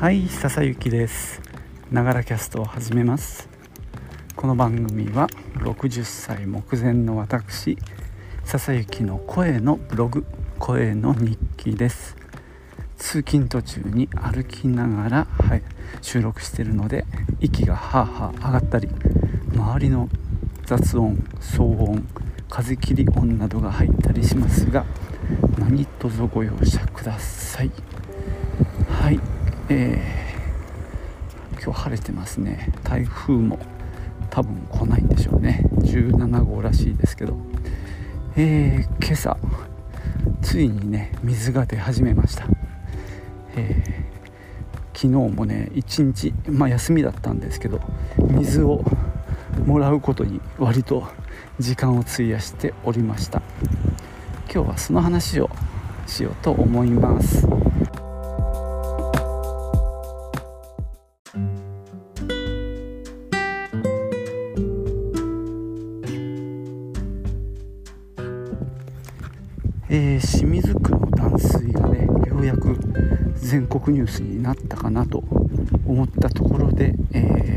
はい笹雪です。ながらキャストを始めます。この番組は60歳目前の私笹雪の声のブログ声の日記です。通勤途中に歩きながら、はい、収録してるので息がハーハー上がったり周りの雑音騒音風切り音などが入ったりしますが何卒ご容赦ください。はい。えー、今日晴れてますね。台風も多分来ないんでしょうね。17号らしいですけど。えー、今朝ついにね水が出始めました、えー、昨日もね一日、まあ、休みだったんですけど水をもらうことに割と時間を費やしておりました。今日はその話をしようと思います。ようやく全国ニュースになったかなと思ったところで、え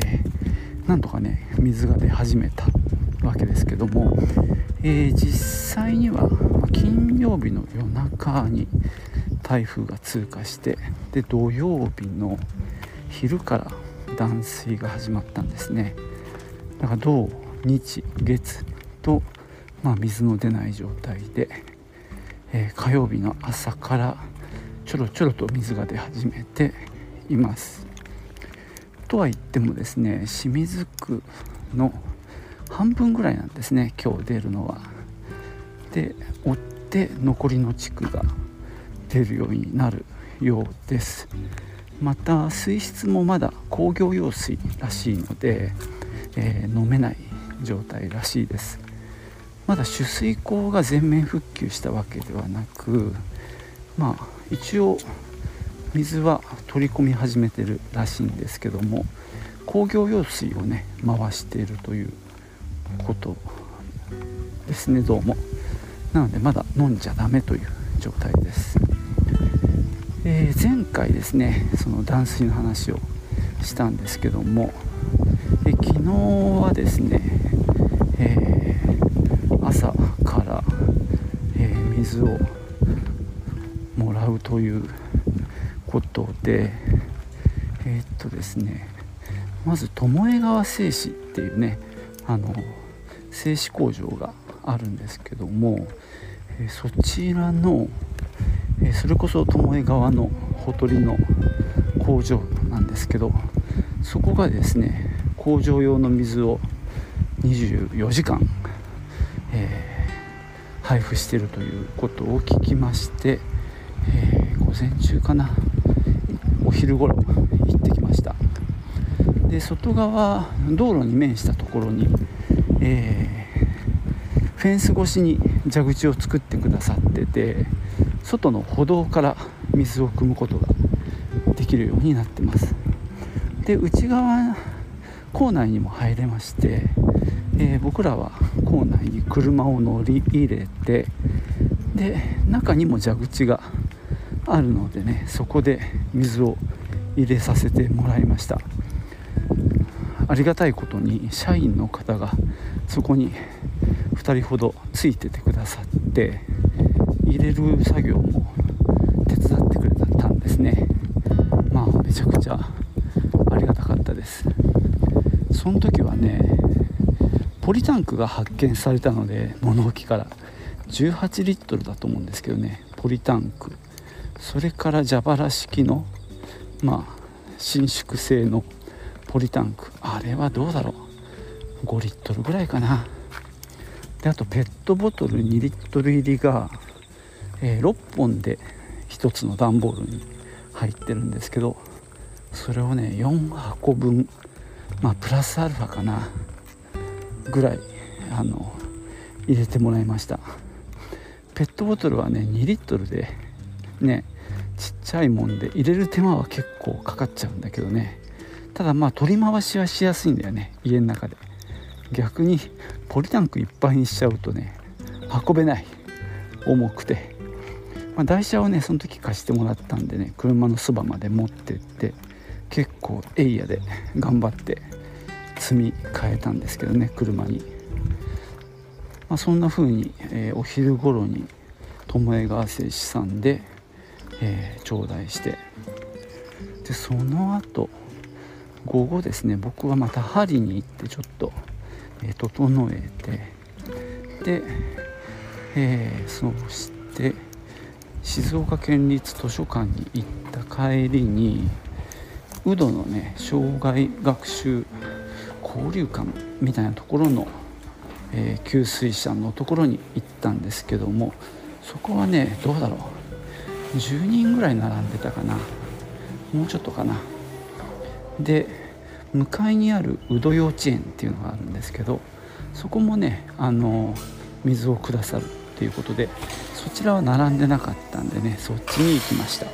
ー、なんとかね水が出始めたわけですけども、えー、実際には金曜日の夜中に台風が通過してで土曜日の昼から断水が始まったんですね。だから土日月と、まあ、水の出ない状態で、えー、火曜日の朝からちょろちょろと水が出始めていますとは言ってもですね清水区の半分ぐらいなんですね今日出るのは。で追って残りの地区が出るようになるようです。また水質もまだ工業用水らしいので、えー、飲めない状態らしいですまだ取水口が全面復旧したわけではなくまあ一応水は取り込み始めてるらしいんですけども工業用水をね回しているということですね。どうも。なのでまだ飲んじゃダメという状態です、えー、前回ですねその断水の話をしたんですけども、え昨日はですね、えー、朝から、え、水をうということでえっとですねまず巴川製紙っていうねあの製紙工場があるんですけども、えそちらの、えそれこそ巴川のほとりの工場なんですけどそこがですね工場用の水を24時間、えー、配布してるということを聞きまして、午前中かな。お昼頃行ってきました。で外側道路に面したところにえー、フェンス越しに蛇口を作ってくださってて外の歩道から水を汲むことができるようになってます。で内側校内にも入れまして、えー、僕らは校内に車を乗り入れてで中にも蛇口があるのでねそこで水を入れさせてもらいました。ありがたいことに社員の方がそこに2人ほどついててくださって入れる作業も手伝ってくれたんですね。まあめちゃくちゃありがたかったです。その時はねポリタンクが発見されたので物置から。18リットルだと思うんですけどねポリタンク。それから蛇腹式のまあ伸縮性のポリタンク。あれはどうだろう。5リットルぐらいかな。であとペットボトル2リットル入りが、えー、6本で1つの段ボールに入ってるんですけどそれをね4箱分まあプラスアルファかなぐらいあの入れてもらいました。ペットボトルはね2リットルでねちっちゃいもんで入れる手間は結構かかっちゃうんだけどね。ただまあ取り回しはしやすいんだよね。家の中で。逆にポリタンクいっぱいにしちゃうとね運べない。重くて、まあ、台車をねその時貸してもらったんでね車のそばまで持ってって結構エイヤで頑張って積み替えたんですけどね車に、まあ、そんな風に、えー、お昼頃に巴川製紙さんで、えー、頂戴して。でその後午後ですね僕はまた針に行ってちょっと、えー、整えてで、えー、そして静岡県立図書館に行った帰りに宇土のね障害学習交流館みたいなところの、えー、給水車のところに行ったんですけどもそこはねどうだろう。10人ぐらい並んでたかな。もうちょっとかな。で向かいにある宇土幼稚園っていうのがあるんですけどそこもねあの水をくださるっていうことでそちらは並んでなかったんでねそっちに行きました。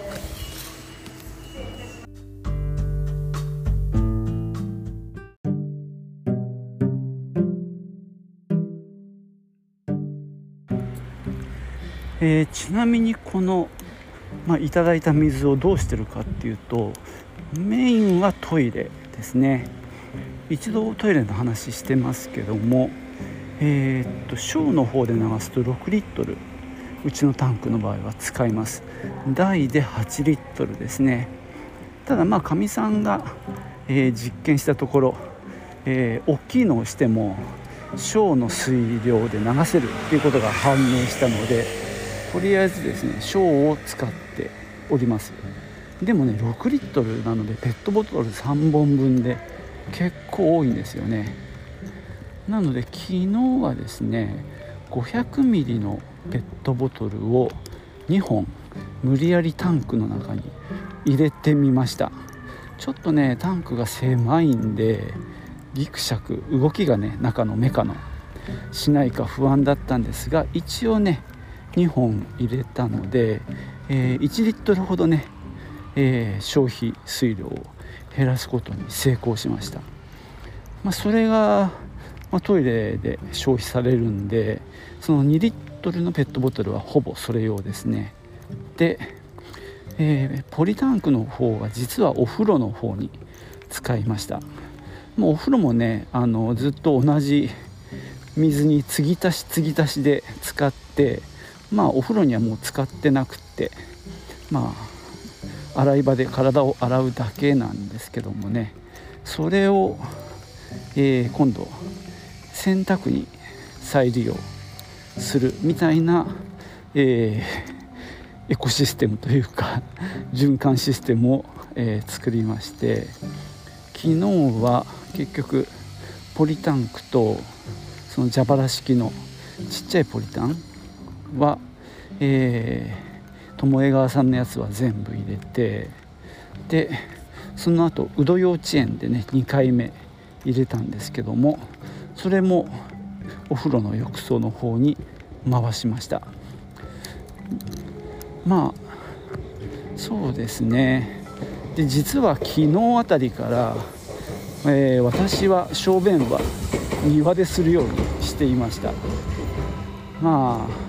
えー、ちなみにこの、まあ、いただいた水をどうしてるかっていうとメインはトイレですね。一度トイレの話してますけどもえー、っと小の方で流すと6リットルうちのタンクの場合は使います。大で8リットルですね。ただまあかみさんが、えー、実験したところ、えー、大きいのをしても小の水量で流せるっていうことが判明したのでとりあえずですね小を使っております。でもね6リットルなのでペットボトル3本分で結構多いんですよね。なので昨日はですね500ミリのペットボトルを2本無理やりタンクの中に入れてみました。ちょっとねタンクが狭いんでギクシャク動きがね中のメカのしないか不安だったんですが一応ね2本入れたので、えー、1リットルほどね、えー、消費水量を減らすことに成功しました、まあ、それが、まあ、トイレで消費されるんでその2リットルのペットボトルはほぼそれ用ですね。で、えー、ポリタンクの方が実はお風呂の方に使いました。もうお風呂もねあのずっと同じ水に継ぎ足し継ぎ足しで使ってまあお風呂にはもう使ってなくってまあ洗い場で体を洗うだけなんですけどもね。それを、えー、今度洗濯に再利用するみたいな、えー、エコシステムというか循環システムを、えー、作りまして昨日は結局ポリタンクとその蛇腹式のちっちゃいポリタンは、えー、巴川さんのやつは全部入れてでその後宇土幼稚園でね2回目入れたんですけどもそれもお風呂の浴槽の方に回しました。まあそうですね。で実は昨日あたりから、えー、私は小便は庭でするようにしていました。まあ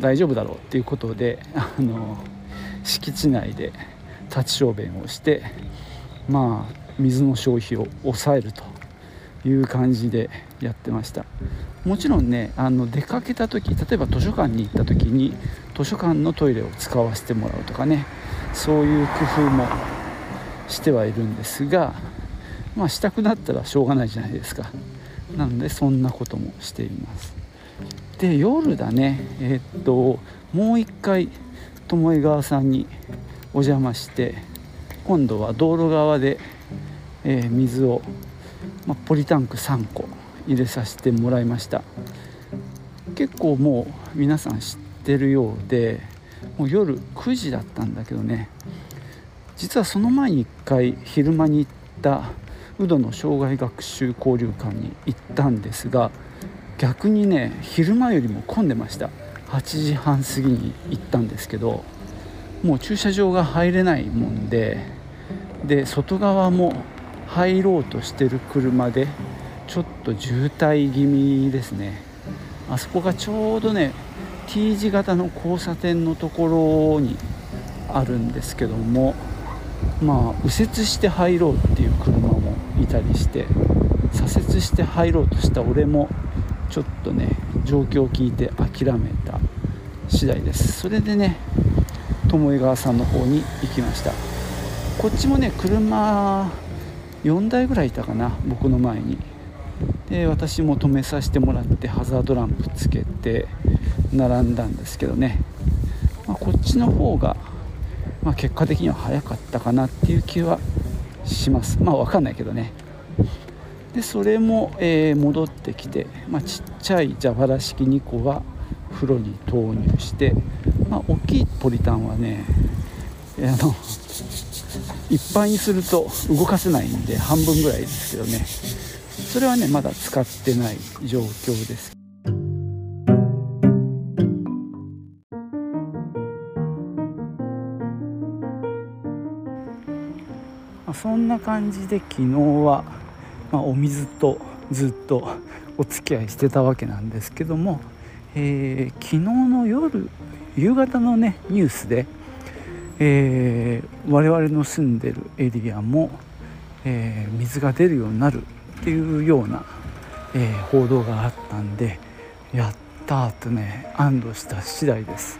大丈夫だろうっていうことであの敷地内で立ち小便をしてまあ水の消費を抑えるという感じでやってました。もちろんねあの出かけた時例えば図書館に行った時に図書館のトイレを使わせてもらうとかねそういう工夫もしてはいるんですがまあしたくなったらしょうがないじゃないですか。なのでそんなこともしています。で夜だね。えー、っともう一回巴川さんにお邪魔して今度は道路側で、えー、水を、まポリタンク3個入れさせてもらいました。結構もう皆さん知ってるようでもう夜9時だったんだけどね。実はその前に1回昼間に行った宇土の障害学習交流館に行ったんですが逆にね昼間よりも混んでました。8時半過ぎに行ったんですけどもう駐車場が入れないもんでで外側も入ろうとしてる車でちょっと渋滞気味ですね。あそこがちょうどね T 字型の交差点のところにあるんですけどもまあ右折して入ろうっていう車もいたりして左折して入ろうとした俺もちょっとね状況を聞いて諦めた次第です。それでね巴川さんの方に行きました。こっちもね車4台ぐらいいたかな僕の前に。で私も止めさせてもらってハザードランプつけて並んだんですけどね、まあ、こっちの方が、まあ、結果的には早かったかなっていう気はします。まあ分かんないけどね。でそれも、えー、戻ってきて、まあ、ちっちゃい蛇腹式2個は風呂に投入して、まあ、大きいポリタンはねあのいっぱいにすると動かせないんで半分ぐらいですけどね。それはねまだ使ってない状況です。そんな感じで昨日は、まあ、お水とずっとお付き合いしてたわけなんですけども、えー、昨日の夜夕方のねニュースで、えー、我々の住んでるエリアも、えー、水が出るようになるっていうような、え、報道があったんでやったーとね安堵した次第です、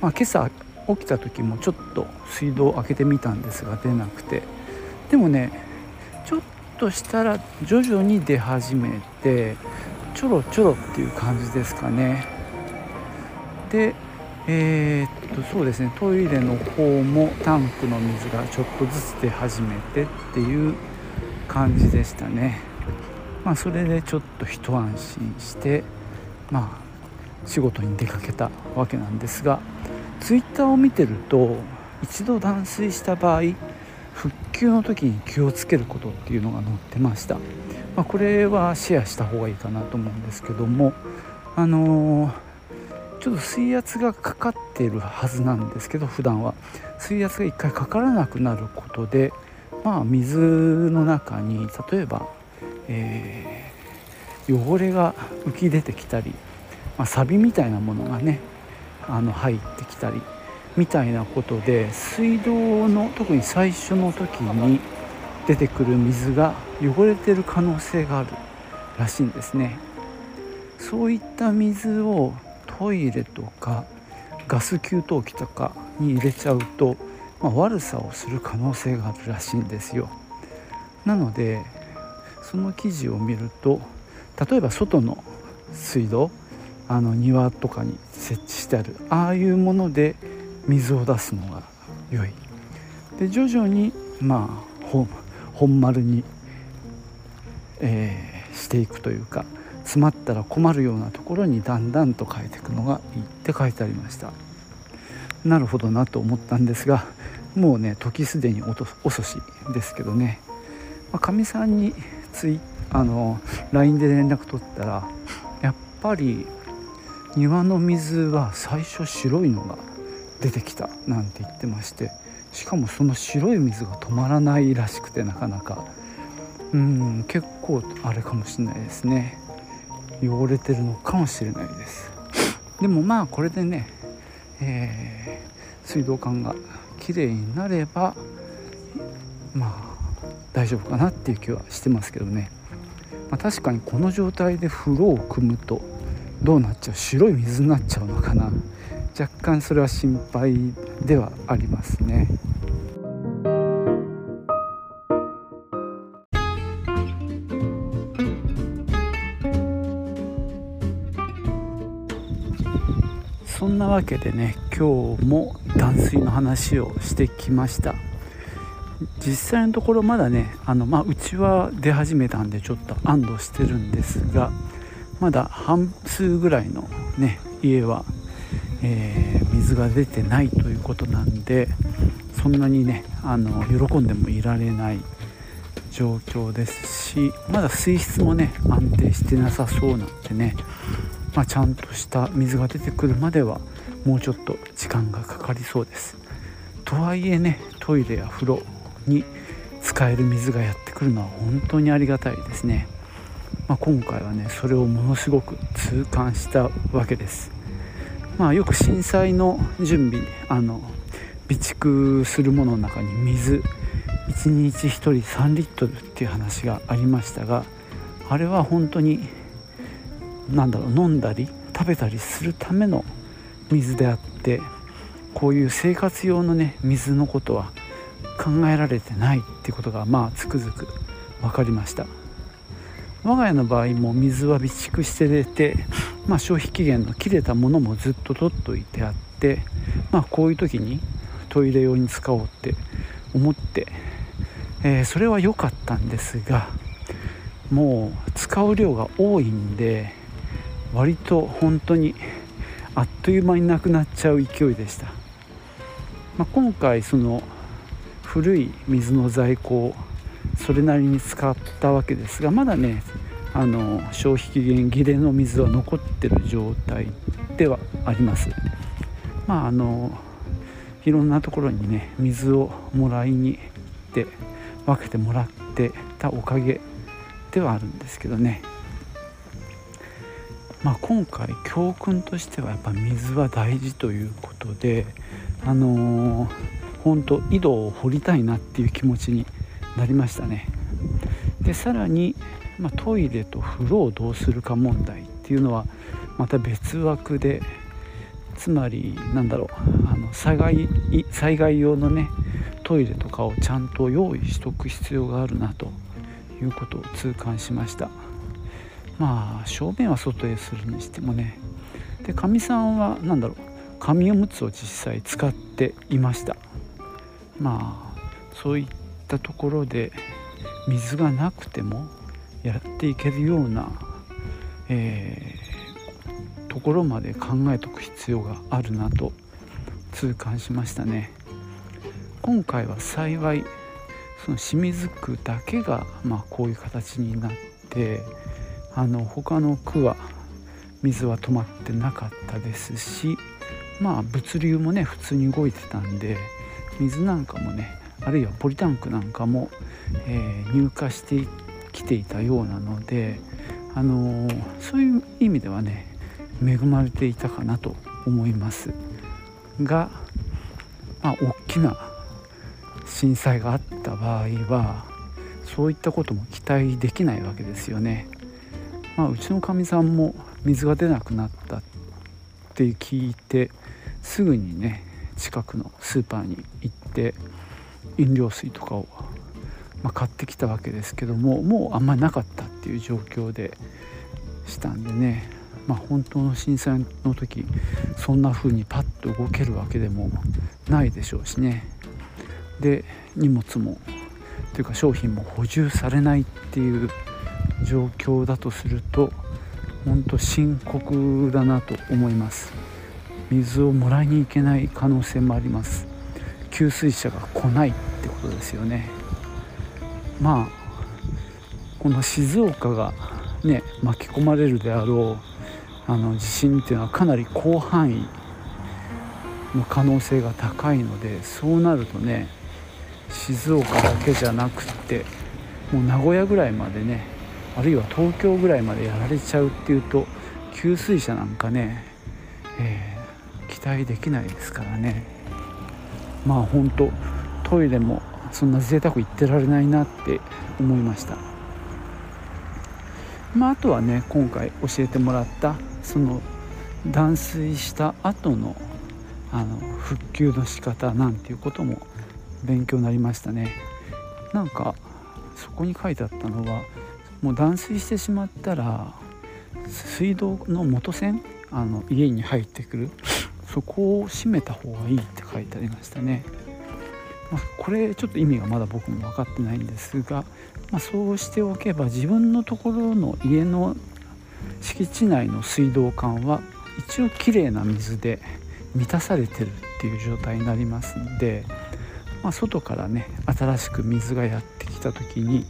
まあ、今朝起きた時もちょっと水道を開けてみたんですが出なくて。でもねちょっとしたら徐々に出始めてちょろちょろっていう感じですかね。でえー、っとそうですね。トイレの方もタンクの水がちょっとずつ出始めてっていう感じでしたね。まあそれでちょっと一安心してまあ仕事に出かけたわけなんですがツイッターを見てると一度断水した場合復旧の時に気をつけることっていうのが載ってました、まあ、これはシェアした方がいいかなと思うんですけどもあのーちょっと水圧がかかっているはずなんですけど普段は。水圧が1回かからなくなることでまあ水の中に例えば、えー、汚れが浮き出てきたり、まあ、サビみたいなものがねあの入ってきたりみたいなことで水道の特に最初の時に出てくる水が汚れてる可能性があるらしいんですね。そういった水をトイレとかガス給湯器とかに入れちゃうと、まあ、悪さをする可能性があるらしいんですよ。なのでその記事を見ると例えば外の水道あの庭とかに設置してあるああいうもので水を出すのが良い。で徐々にまあ本丸に、えー、していくというか詰まったら困るようなところにだんだんと変えていくのがいいって書いてありました。なるほどなと思ったんですがもうね時すでに遅しですけどね。かみ、まあ、さんにツイあの LINE で連絡取ったらやっぱり庭の水は最初白いのが出てきたなんて言ってましてしかもその白い水が止まらないらしくてなかなか。うん結構あれかもしれないですね。汚れてるのかもしれないです。でもまあこれでね、えー、水道管がきれいになればまあ大丈夫かなっていう気はしてますけどね、まあ、確かにこの状態で風呂を汲むとどうなっちゃう白い水になっちゃうのかな。干それは心配ではありますね。そんなわけでね今日も断水の話をしてきました実際のところまだねあの、まあ、うちは出始めたんでちょっと安堵してるんですがまだ半数ぐらいのね家は、えー、水が出てないということなんでそんなにねあの喜んでもいられない状況ですしまだ水質もね安定してなさそうなんでねまあ、ちゃんとした水が出てくるまではもうちょっと時間がかかりそうです。とはいえねトイレや風呂に使える水がやってくるのは本当にありがたいですね、まあ、今回はねそれをものすごく痛感したわけです。まあよく震災の準備あの備蓄するものの中に水1日1人3リットルっていう話がありましたがあれは本当に何だろう飲んだり食べたりするための水であってこういう生活用のね水のことは考えられてないってことがまあつくづく分かりました。我が家の場合も水は備蓄してて、まあ、消費期限の切れたものもずっと取っといてあって、まあ、こういう時にトイレ用に使おうって思って、えー、それは良かったんですがもう使う量が多いんで割と本当にあっという間になくなっちゃう勢いでした、まあ、今回その古い水の在庫をそれなりに使ったわけですがまだねあの消費期限切れの水は残ってる状態ではあります。まああのいろんなところにね水をもらいに行って分けてもらってたおかげではあるんですけどね。まあ、今回教訓としてはやっぱ水は大事ということであのー、本当井戸を掘りたいなっていう気持ちになりましたね。でさらに、まあ、トイレと風呂をどうするか問題っていうのはまた別枠でつまりなんだろうあの災害災害用のねトイレとかをちゃんと用意しとく必要があるなということを痛感しました。まあ正面は外へするにしてもねでかみさんは何だろう紙おむつを実際使っていましたまあそういったところで水がなくてもやっていけるような、えー、ところまで考えておく必要があるなと痛感しましたね。今回は幸いその清水区だけが、まあ、こういう形になってあの他の区は水は止まってなかったですしまあ物流もね普通に動いてたんで水なんかもねあるいはポリタンクなんかも、えー、入荷してきていたようなので、あの、そういう意味ではね恵まれていたかなと思いますが、まあ、大きな震災があった場合はそういったことも期待できないわけですよね。まあ、うちのかみさんも水が出なくなったって聞いてすぐにね近くのスーパーに行って飲料水とかを、まあ、買ってきたわけですけどももうあんまりなかったっていう状況でしたんでね、まあ、本当の震災の時そんな風にパッと動けるわけでもないでしょうしね。で荷物もというか商品も補充されないっていう状況だとすると本当深刻だなと思います。水をもらいに行けない可能性もあります。給水車が来ないってことですよね。まあこの静岡がね巻き込まれるであろうあの地震っていうのはかなり広範囲の可能性が高いのでそうなるとね静岡だけじゃなくってもう名古屋ぐらいまでねあるいは東京ぐらいまでやられちゃうっていうと給水車なんかね、えー、期待できないですからね。まあ本当トイレもそんな贅沢言ってられないなって思いました。まああとはね今回教えてもらったその断水した後のあの復旧の仕方なんていうことも勉強になりましたね。なんかそこに書いてあったのはもう断水してしまったら水道の元栓あの家に入ってくるそこを閉めた方がいいって書いてありましたね、これちょっと意味がまだ僕も分かってないんですが、まあ、そうしておけば自分のところの家の敷地内の水道管は一応きれいな水で満たされてるっていう状態になりますんで、まあ、外からね新しく水がやってきた時に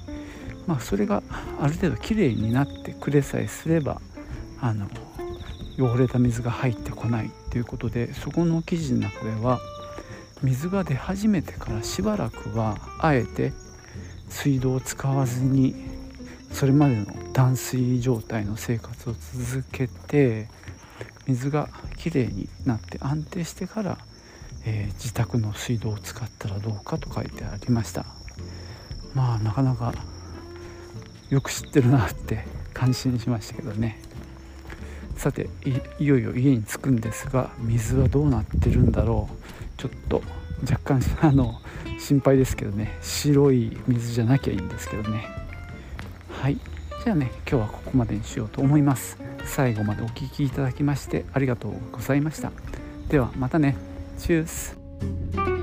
まあ、それがある程度きれいになってくれさえすればあの汚れた水が入ってこないということでそこの記事の中では水が出始めてからしばらくはあえて水道を使わずにそれまでの断水状態の生活を続けて水がきれいになって安定してから、えー、自宅の水道を使ったらどうかと書いてありました。まあなかなかよく知ってるなって感心しましたけどね。さていよいよ家に着くんですが水はどうなってるんだろう。ちょっと若干あの心配ですけどね。白い水じゃなきゃいいんですけどね。はい。じゃあね今日はここまでにしようと思います。最後までお聴きいただきましてありがとうございました。ではまたね。チュース。